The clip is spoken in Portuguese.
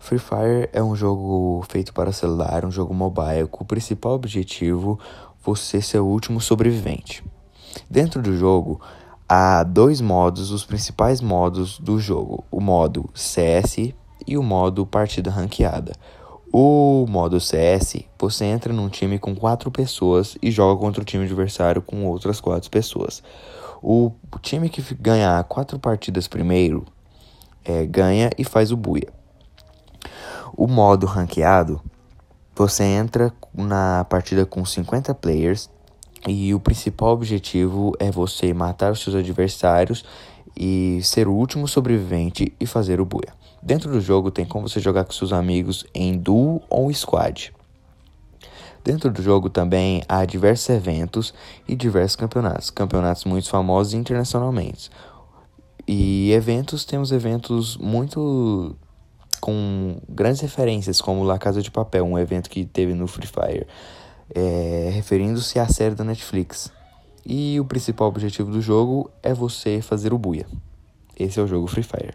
Free Fire é um jogo feito para celular, um jogo mobile, com o principal objetivo você ser o último sobrevivente. Dentro do jogo, há dois modos, os principais modos do jogo: o modo CS e o modo partida ranqueada. O modo CS, você entra num time com quatro pessoas e joga contra o time adversário com outras quatro pessoas. O time que ganhar quatro partidas primeiro é, ganha e faz o buia. O modo ranqueado, você entra na partida com 50 players e o principal objetivo é você matar os seus adversários e ser o último sobrevivente e fazer o buia. Dentro do jogo tem como você jogar com seus amigos em duo ou squad. Dentro do jogo também há diversos eventos e diversos campeonatos, campeonatos muito famosos internacionalmente. E eventos, temos eventos muito com grandes referências, como La Casa de Papel, um evento que teve no Free Fire, é, referindo-se à série da Netflix. E o principal objetivo do jogo é você fazer o buia. Esse é o jogo Free Fire.